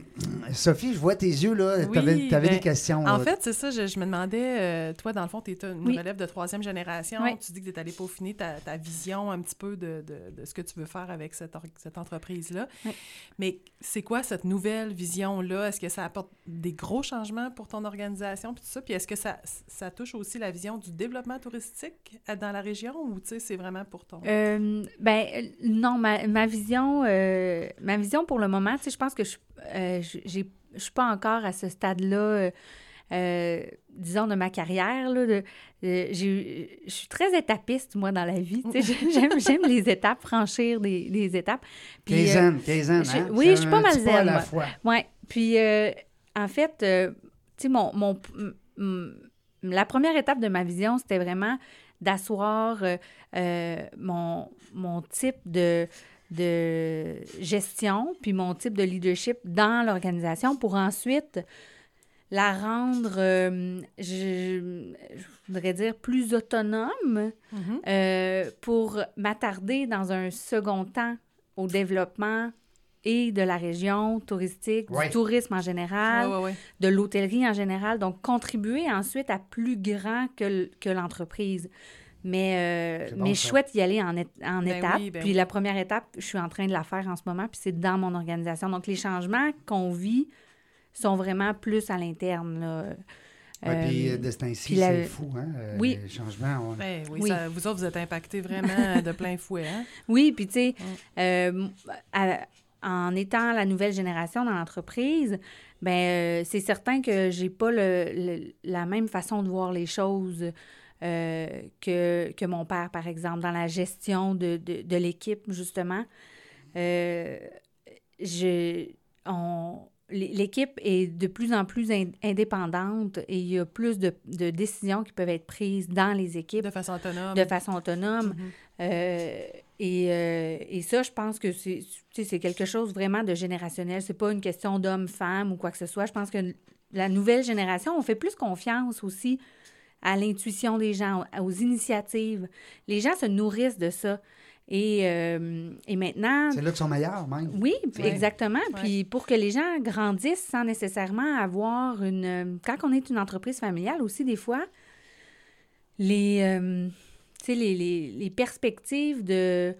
Sophie, je vois tes yeux, là. Oui, tu avais, ben, des questions. En là. fait, c'est ça, je, je me demandais, euh, toi, dans le fond, tu es une Oui. relève de troisième génération. Oui. Tu dis que tu es allé peaufiner ta, ta vision un petit peu de, de- de ce que tu veux faire avec cette, cette entreprise-là. Oui. Mais c'est quoi cette nouvelle vision-là? Est-ce que ça apporte des gros changements pour ton organisation puis tout ça? Puis est-ce que ça, ça touche aussi la vision du développement touristique dans la région ou tu sais, c'est vraiment pour Euh, ben euh, non, ma, ma vision, euh, ma vision pour le moment, tu sais, je pense que je euh, je suis pas encore à ce stade-là, disons, de ma carrière. Là, de, euh, j'ai- je suis très étapiste, moi, dans la vie. tu sais. (laughs) J'aime, j'aime les étapes, franchir des, des étapes. Puis, euh, Quinzaine, quinzaine, je- hein? oui, C'est je suis pas mal zen, moi. fois. Ouais. Puis, euh, en fait, euh, tu sais, mon, mon, la première étape de ma vision, c'était vraiment d'asseoir euh, euh, mon, mon type de, de gestion, puis mon type de leadership dans l'organisation pour ensuite la rendre, euh, je, je voudrais dire, plus autonome Mhm. euh, pour m'attarder dans un second temps au développement et de la région touristique, Ouais. du tourisme en général, Ouais, ouais, ouais. de l'hôtellerie en général. Donc, contribuer ensuite à plus grand que, l'entreprise. Mais, euh, bon, mais ça. souhaite y aller en, en Ben étapes. oui, ben puis oui. la première étape, je suis en train de la faire en ce moment, puis c'est dans mon organisation. Donc, les changements qu'on vit sont vraiment plus à l'interne. là. Ouais, puis Euh, de ce temps-ci, la- c'est fou, hein? euh, Oui. Les changements, on- Ben oui, Oui. ça- vous autres, vous êtes impactés vraiment de plein fouet. Hein? Oui, puis tu sais, Mm. euh, en étant la nouvelle génération dans l'entreprise, ben euh, c'est certain que j'ai pas le, le- la même façon de voir les choses euh, que, que mon père, par exemple, dans la gestion de, de, de l'équipe, justement. Euh, l'équipe est de plus en plus in- indépendante et il y a plus de, de décisions qui peuvent être prises dans les équipes De façon autonome. de façon autonome. Mhm. Euh, et, euh, et ça, je pense que c'est tu sais, c'est quelque chose vraiment de générationnel. C'est pas une question d'homme-femme ou quoi que ce soit. Je pense que la nouvelle génération, on fait plus confiance aussi à l'intuition des gens, aux initiatives. Les gens se nourrissent de ça. Et, euh, et maintenant, c'est là qu'ils sont meilleurs, même. oui, Ouais. exactement. Puis pour que les gens grandissent sans nécessairement avoir une... euh, Quand on est une entreprise familiale aussi, des fois, les, euh, les, les, les perspectives de...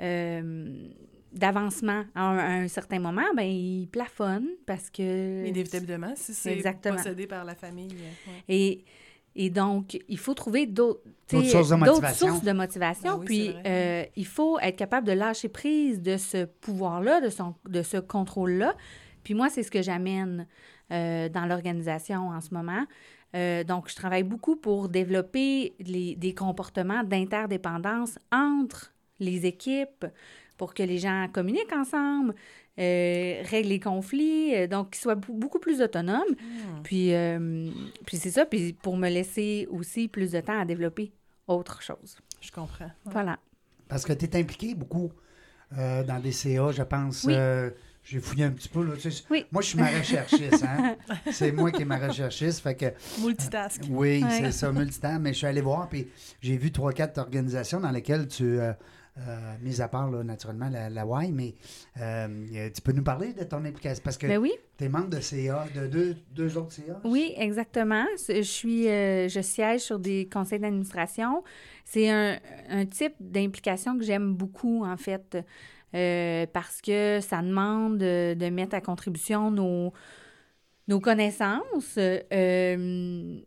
euh, d'avancement à un, à un certain moment, ben ils plafonnent parce que... Inévitablement, si c'est Exactement. possédé par la famille. euh, ouais. Et, et donc, il faut trouver d'autres sources de d'autres motivation. sources de motivation. Oui, puis, euh, il faut être capable de lâcher prise de ce pouvoir-là, de, son, de ce contrôle-là. Puis moi, c'est ce que j'amène euh, dans l'organisation en ce moment. Euh, donc, je travaille beaucoup pour développer les- des comportements d'interdépendance entre les équipes pour que les gens communiquent ensemble, euh, règlent les conflits, euh, donc qu'ils soient beaucoup plus autonomes. Hmm. Puis, euh, puis c'est ça, puis pour me laisser aussi plus de temps à développer autre chose. Je comprends. Ouais. Voilà. Parce que tu es impliqué beaucoup euh, dans des CA, je pense. Oui. Euh, j'ai fouillé un petit peu. Là, tu sais, Oui. Moi, je suis ma recherchiste. Hein? (laughs) c'est moi qui est ma recherchiste. Fait que, Multitask. oui, Ouais. c'est ça, (laughs) multitemps. Mais je suis allé voir, puis j'ai vu trois, quatre organisations dans lesquelles tu. Euh, euh, mis à part, là, naturellement, la, la Y, mais euh, tu peux nous parler de ton implication? Parce que Ben oui, tu es membre de CA, de deux, deux autres CA? oui, exactement. Je suis, euh, je siège sur des conseils d'administration. C'est un, un type d'implication que j'aime beaucoup, en fait, euh, parce que ça demande de, de mettre à contribution nos, nos connaissances. Euh,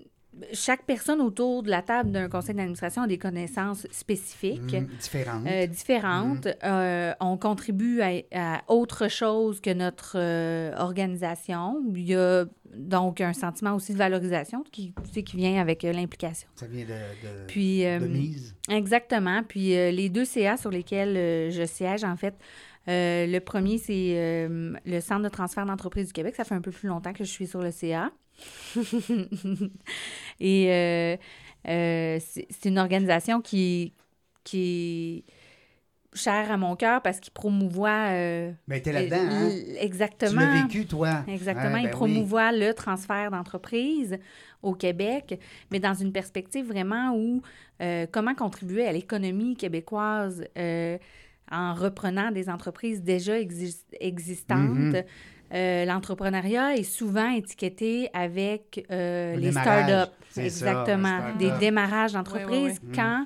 chaque personne autour de la table d'un conseil d'administration a des connaissances spécifiques. Mm, différentes. euh, différentes. Euh, on contribue à, à autre chose que notre euh, organisation. Il y a donc un sentiment aussi de valorisation qui, tu sais, qui vient avec l'implication. ça vient de, de, Puis, de mise. exactement. Puis les deux CA sur lesquels je siège, en fait, le premier, c'est le Centre de transfert d'entreprise du Québec. Ça fait un peu plus longtemps que je suis sur le CA. (laughs) Et euh, euh, c'est une organisation qui, qui est chère à mon cœur parce qu'il promouvoit... euh, Mais tu es là-dedans, hein? l- Tu Exactement. l'as vécu, toi. Exactement. Hein, il ben oui. promouvoit le transfert d'entreprise au Québec, mais dans une perspective vraiment où euh, comment contribuer à l'économie québécoise en reprenant des entreprises déjà exis- existantes. Mhm. Euh, L'entrepreneuriat est souvent étiqueté avec euh, les startups. ça, Exactement. des démarrages d'entreprises oui. quand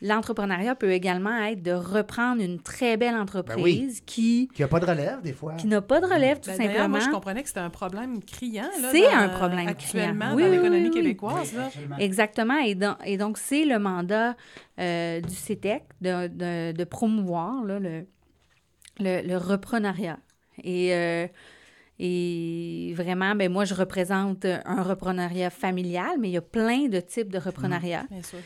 l'entrepreneuriat peut également être de reprendre une très belle entreprise qui, Qui n'a pas de relève, des fois. qui n'a pas de relève, tout Ben, simplement. moi, je comprenais que c'était un problème criant. C'est un problème Actuellement, criant. Dans oui, l'économie oui, oui. québécoise. là. absolument. Exactement. Et, donc- et donc, c'est le mandat euh, du CETEC de, de- de promouvoir là, le, le, le reprenariat. Et, euh, et vraiment, ben, moi, je représente un reprenariat familial, mais il y a plein de types de. Bien sûr.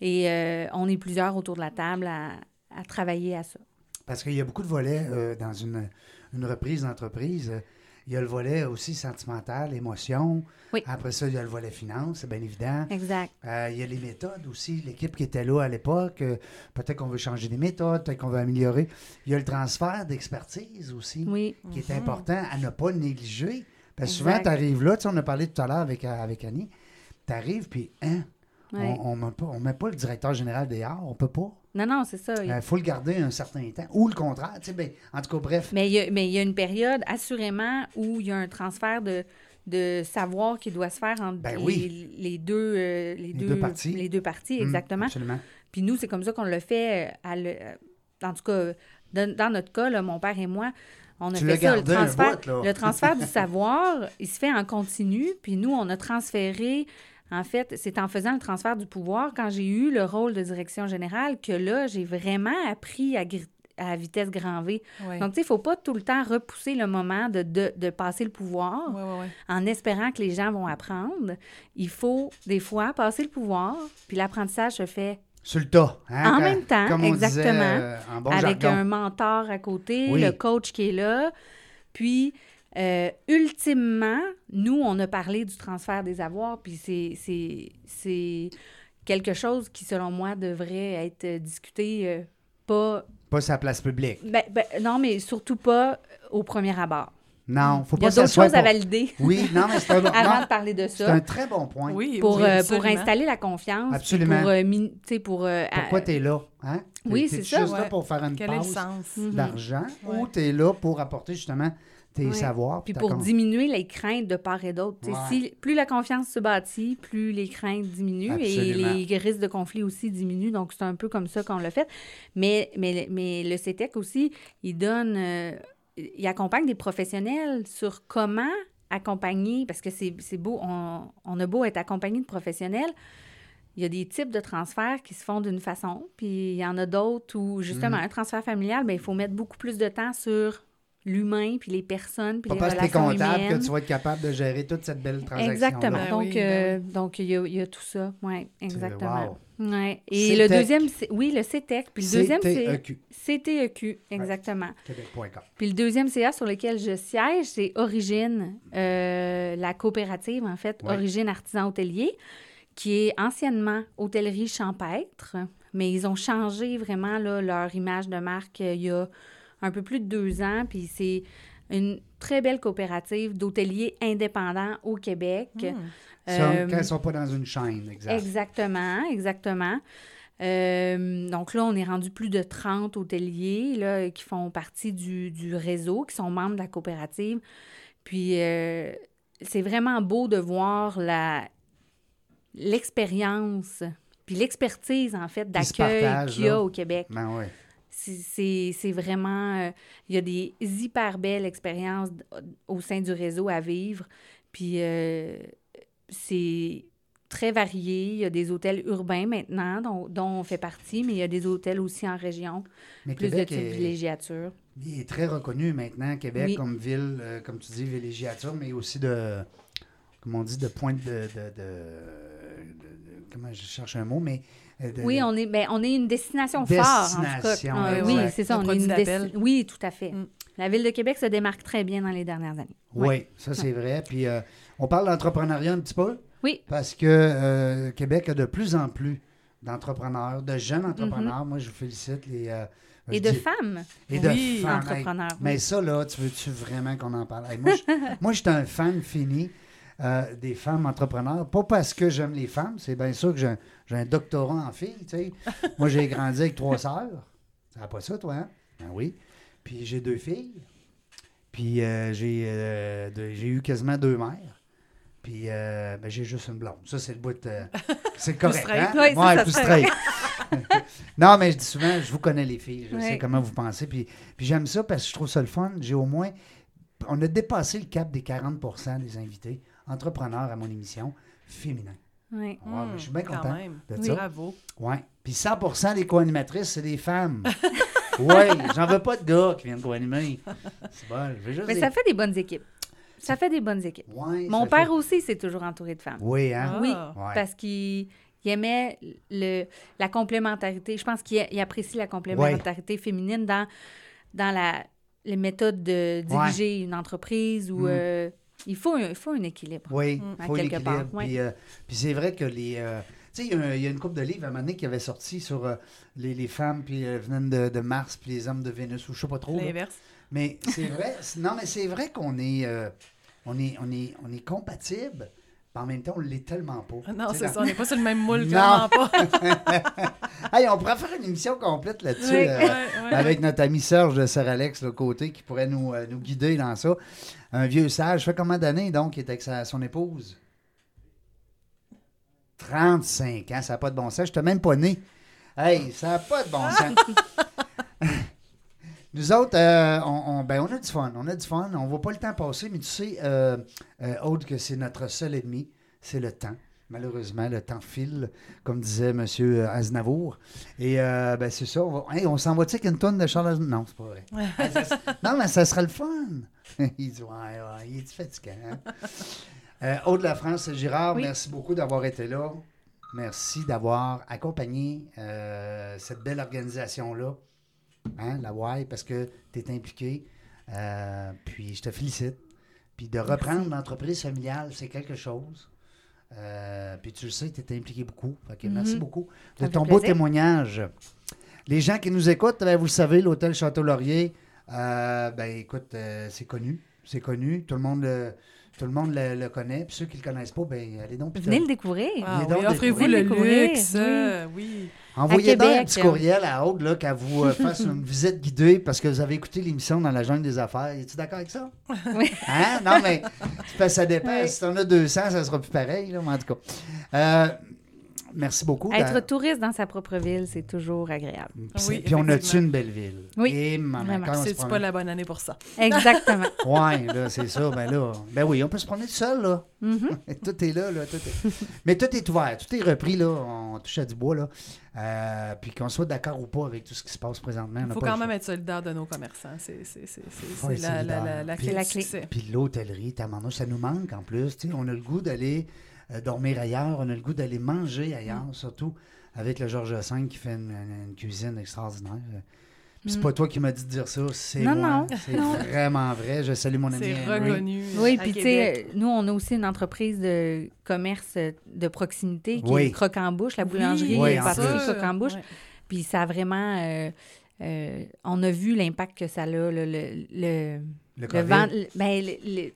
Et euh, on est plusieurs autour de la table à, à travailler à ça. Parce qu'il y a beaucoup de volets euh, dans une, une reprise d'entreprise. Il y a le volet aussi sentimental, émotion. Oui. Après ça, il y a le volet finance, c'est bien évident. Exact. Euh, il y a les méthodes aussi. L'équipe qui était là à l'époque, euh, peut-être qu'on veut changer des méthodes, peut-être qu'on veut améliorer. Il y a le transfert d'expertise aussi, Oui. qui est Mhm. important à ne pas négliger Parce que souvent, tu arrives là, tu sais, on a parlé tout à l'heure avec, euh, avec Annie, tu arrives, puis, hein, Ouais. on ne met, pas- on met pas le directeur général des arts, on peut pas. Non, non, c'est ça. Il faut le garder un certain temps. Ou le contraire, tu sais, ben, en tout cas, bref. Mais il y, a, mais il y a une période, assurément, où il y a un transfert de, de savoir qui doit se faire entre Ben les, oui. les deux, euh, les, deux parties. Les deux parties, Hum, exactement. absolument. Puis nous, c'est comme ça qu'on l'a fait. euh, à le- euh, en tout cas, dans, dans notre cas, là, mon père et moi, on a Tu fait ça. Le transfert, le transfert du (laughs) savoir, il se fait en continu. Puis nous, on a transféré. En fait, c'est en faisant le transfert du pouvoir, quand j'ai eu le rôle de direction générale, que là, j'ai vraiment appris à, vitesse grand V. Ouais. Donc, tu sais, il ne faut pas tout le temps repousser le moment de, de, de passer le pouvoir Ouais, ouais, ouais. en espérant que les gens vont apprendre. Il faut, des fois, passer le pouvoir, puis l'apprentissage se fait Sur le tas. hein, En quand- même temps, comme on disait, exactement, euh, en bon avec jargon. un mentor à côté, Oui. le coach qui est là. Puis, euh, ultimement, nous, on a parlé du transfert des avoirs, puis c'est- c'est c'est quelque chose qui, selon moi, devrait être discuté euh, pas... Pas sa place publique. ben- ben, non, mais surtout pas au premier abord. Non, faut Il y a pas d'autres choses à valider Oui, non, mais c'est un, (laughs) bon- avant non, de parler de c'est ça. un très bon point. Oui, Pour, oui, euh, pour installer la confiance. Absolument. Pour, euh, tu pour, euh, Pourquoi tu es là? Hein? Oui, c'est ça. juste là pour faire une Quel est le passe sens? Mhm. d'argent Ouais. ou tu es là pour apporter justement tes Ouais. savoirs. Puis pour diminuer les craintes de part et d'autre. Ouais. Si, plus la confiance se bâtit, plus les craintes diminuent Absolument. et les risques de conflit aussi diminuent. Donc, c'est un peu comme ça qu'on l'a fait. Mais, mais, mais le CETEC aussi, il donne, euh, il accompagne des professionnels sur comment accompagner, parce que c'est c'est beau, on, on a beau être accompagné de professionnels, il y a des types de transferts qui se font d'une façon, puis il y en a d'autres où, justement, Mm. un transfert familial, ben, il faut mettre beaucoup plus de temps sur l'humain, puis les personnes, puis Pas les parce que tu es relations comptable humaines. que tu vas être capable de gérer toute cette belle transaction. Exactement. Ben donc, oui, ben euh, donc il y, a, il y a tout ça. Oui, exactement. Ouais. Et CETEC. le deuxième, oui, le CETEC. Puis le deuxième, c'est CTEQ, CTEQ, exactement. Québec.com. Puis le deuxième CA sur lequel je siège, c'est Origine, euh, la coopérative, en fait. Origine Artisan Hôtelier, qui est anciennement Hôtellerie Champêtre, mais ils ont changé vraiment là, leur image de marque euh, il y a un peu plus de deux ans. Puis c'est une très belle coopérative d'hôteliers indépendants au Québec. Hmm. Euh, quand ils ne sont pas dans une chaîne, exact. Exactement, exactement. Euh, donc là, on est rendu plus de 30 hôteliers là, qui font partie du, du réseau, qui sont membres de la coopérative. Puis euh, c'est vraiment beau de voir la l'expérience, puis l'expertise, en fait, d'accueil qu'il y a là. au Québec. Ben ouais. C'est- vraiment... euh, Il y a des hyper belles expériences au sein du réseau à vivre. Puis euh, c'est très varié. Il y a des hôtels urbains maintenant dont, dont on fait partie, mais il y a des hôtels aussi en région. Mais Plus Québec de est, villégiature. il est très reconnu maintenant, Québec, Oui. comme ville, euh, comme tu dis, villégiature, mais aussi de, comme on dit, de pointe de- de- comment je cherche un mot, mais... euh, de- Oui, on est, ben, on est une destination phare, en tout cas. Destination, Ah, oui, c'est ça. Un On est une desti- Oui, tout à fait. Mm. La Ville de Québec se démarque très bien dans les dernières années. Oui, ça c'est vrai. Puis euh, on parle d'entrepreneuriat un petit peu? Oui. Parce que euh, Québec a de plus en plus d'entrepreneurs, de jeunes entrepreneurs. Moi, je vous félicite. Les, euh, Mm-hmm. Et de dis- femmes Et de Oui, femmes. entrepreneurs. Hey, Mais ça, là, tu veux-tu vraiment qu'on en parle? Hey, moi, je, (laughs) moi, je suis un fan fini euh, des femmes entrepreneurs. Pas parce que j'aime les femmes, c'est bien sûr que j'ai un, doctorat en filles, tu sais. (laughs) Moi, j'ai grandi avec trois sœurs. Ça n'a pas ça, toi, hein? Ben oui. Puis j'ai deux filles. Puis euh, j'ai euh, j'ai eu quasiment deux mères. Puis euh, ben, j'ai juste une blonde. Ça, c'est le bout de... (laughs) C'est correct, straight. hein? C'est Ouais, ça, straight. (laughs) non, mais je dis souvent, je vous connais les filles. Je sais comment vous pensez. Puis, puis j'aime ça parce que je trouve ça le fun. J'ai au moins... On a dépassé le cap des 40% des invités entrepreneurs à mon émission féminin. Oui. Ouais, ben, je suis bien quand content même. de Oui. ça. Bravo. Ouais. Puis 100 des co-animatrices, c'est des femmes. (laughs) oui, j'en veux pas de gars qui viennent co-animer. C'est bon, je veux juste Mais des- ça fait des bonnes équipes. Ça fait des bonnes équipes. Ouais, Mon père fait- aussi s'est toujours entouré de femmes. Oui, hein? Ah. Oui, Ouais. parce qu'il il aimait le, la complémentarité. Je pense qu'il il apprécie la complémentarité féminine dans, dans la, les méthodes de diriger une entreprise où Mm. euh, il, faut un, il faut un équilibre. Oui, À il faut quelque l'équilibre. part. Puis, euh, puis c'est vrai que les. euh, tu sais, il y a un- il y, a une couple de livres à un moment donné qui avait sorti sur euh, les, les femmes puis euh, venant de, de Mars puis les hommes de Vénus ou je sais pas trop. L'inverse. Mais c'est vrai. (laughs) non, mais c'est vrai qu'on est. euh, on est, on est, on est compatibles, en même temps, on l'est tellement pas. Ah Non, c'est ça, on n'est pas sur le même moule, (laughs) clairement pas. (laughs) Hey, on pourrait faire une émission complète là-dessus. Oui, euh, avec notre ami Serge de Sir Alex, le côté, qui pourrait nous, euh, nous guider dans ça. Un vieux sage. fait combien d'années, donc, il est avec sa- son épouse? 35 ans, ça n'a pas de bon sens. Je n'étais même pas né. Hey, ça n'a pas de bon sens. (laughs) Nous autres, euh, on, on- ben, on a du fun. On a du fun. On ne voit pas le temps passer, mais tu sais, euh, euh, Aude, que c'est notre seul ennemi, c'est le temps. Malheureusement, le temps file, comme disait M. Aznavour. Et euh, ben, c'est ça. On, va- hey, on s'en va-tu avec une tonne de Charles Aznavour? Non, c'est pas vrai. Ça- non, mais ça sera le fun. (laughs) il dit, ouais, ouais, il est fatiguant. hein? Euh, Aude La France Girard, Oui. merci beaucoup d'avoir été là. Merci d'avoir accompagné euh, cette belle organisation-là, hein, la WAI, parce que tu es impliqué. Euh, puis je te félicite. Puis de reprendre l'entreprise familiale, c'est quelque chose. Euh, puis tu le sais, tu es impliqué beaucoup. Fait que Merci Mhm. beaucoup de ton beau plaisir. témoignage. Les gens qui nous écoutent, ben, vous le savez, l'hôtel Château-Laurier, euh, ben écoute, euh, c'est connu. C'est connu. Tout le monde le, tout le, monde le, le connaît. Puis ceux qui ne le connaissent pas, ben allez donc. Venez le découvrir. Ah oui, offrez-vous le Découvrir, luxe. oui. euh, oui. Envoyez donc un petit euh. courriel à Aude là, qu'elle vous euh, (laughs) fasse une visite guidée parce que vous avez écouté l'émission dans la jungle des affaires. Es-tu d'accord avec ça? (laughs) Oui. Hein? Non, mais ça dépend. Oui. Si t'en as 200, ça sera plus pareil. Là, mais en tout cas. Euh, merci beaucoup. Être touriste dans sa propre ville, c'est toujours agréable. puis, Oui, c'est- puis on a-tu une belle ville? Oui, Et, se C'est promène- pas la bonne année pour ça. Exactement. (laughs) Ouais, là, c'est ça. Ben là, ben oui, on peut se promener tout seul, là. Mhm. (laughs) tout est là, là. Tout est... Mais tout est ouvert, tout est repris, là. On touche à du bois, là. Euh, puis qu'on soit d'accord ou pas avec tout ce qui se passe présentement. Il faut pas quand même choix. être solidaire de nos commerçants. C'est Ouais, la, la, la, clé. Puis l'hôtellerie, ça nous manque en plus. tu sais. On a le goût d'aller dormir ailleurs, on a le goût d'aller manger ailleurs, Mm. surtout avec le Georges V qui fait une, cuisine extraordinaire. Puis c'est Mm. pas toi qui m'as dit de dire ça, c'est Non, moi. non, C'est vraiment vrai. Je salue mon ami C'est reconnu. Oui, à puis tu sais, nous, on a aussi une entreprise de commerce euh, de proximité qui Oui. est Croque en Bouche, la boulangerie Oui, pâtisserie. Croque en Bouche. Puis ça a vraiment. euh, euh, on a vu l'impact que ça a, le, le, le, Le vent- ben,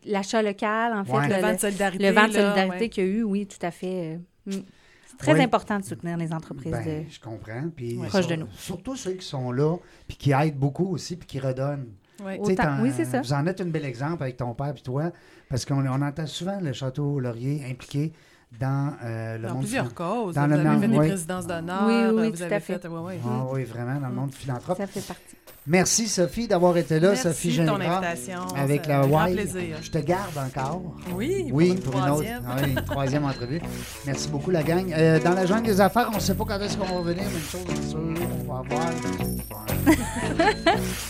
l'achat local, en fait. Ouais. le, Le vent de solidarité. le vent de solidarité ouais. qu'il y a eu, oui, tout à fait. euh, mm. C'est très Oui. important de soutenir les entreprises. Ben, de... je comprends. Puis Ouais. Proche sur- de nous. Surtout ceux qui sont là, puis qui aident beaucoup aussi, puis qui redonnent. Oui, c'est ça. Vous en êtes un bel exemple avec ton père et toi, parce qu'on on entend souvent le Château Laurier impliqué dans euh, le Dans monde plusieurs causes. dans vous le avez nom- fait des oui. présidences d'honneur. Oui, oui, vous tout avez à fait. ouais. Ah oui, vraiment, dans le monde philanthrope. Ça fait partie. Merci, Sophie, d'avoir été là. Merci Sophie de ton Gingras, invitation. Avec la WILD. plaisir. Je te garde encore. Oui, Oui, pour pour une une autre, troisième. ah oui, une troisième entrevue. Merci beaucoup, la gang. Euh, dans la jungle des affaires, on ne sait pas quand est-ce qu'on va venir, mais une chose est sûre, on va avoir. (laughs)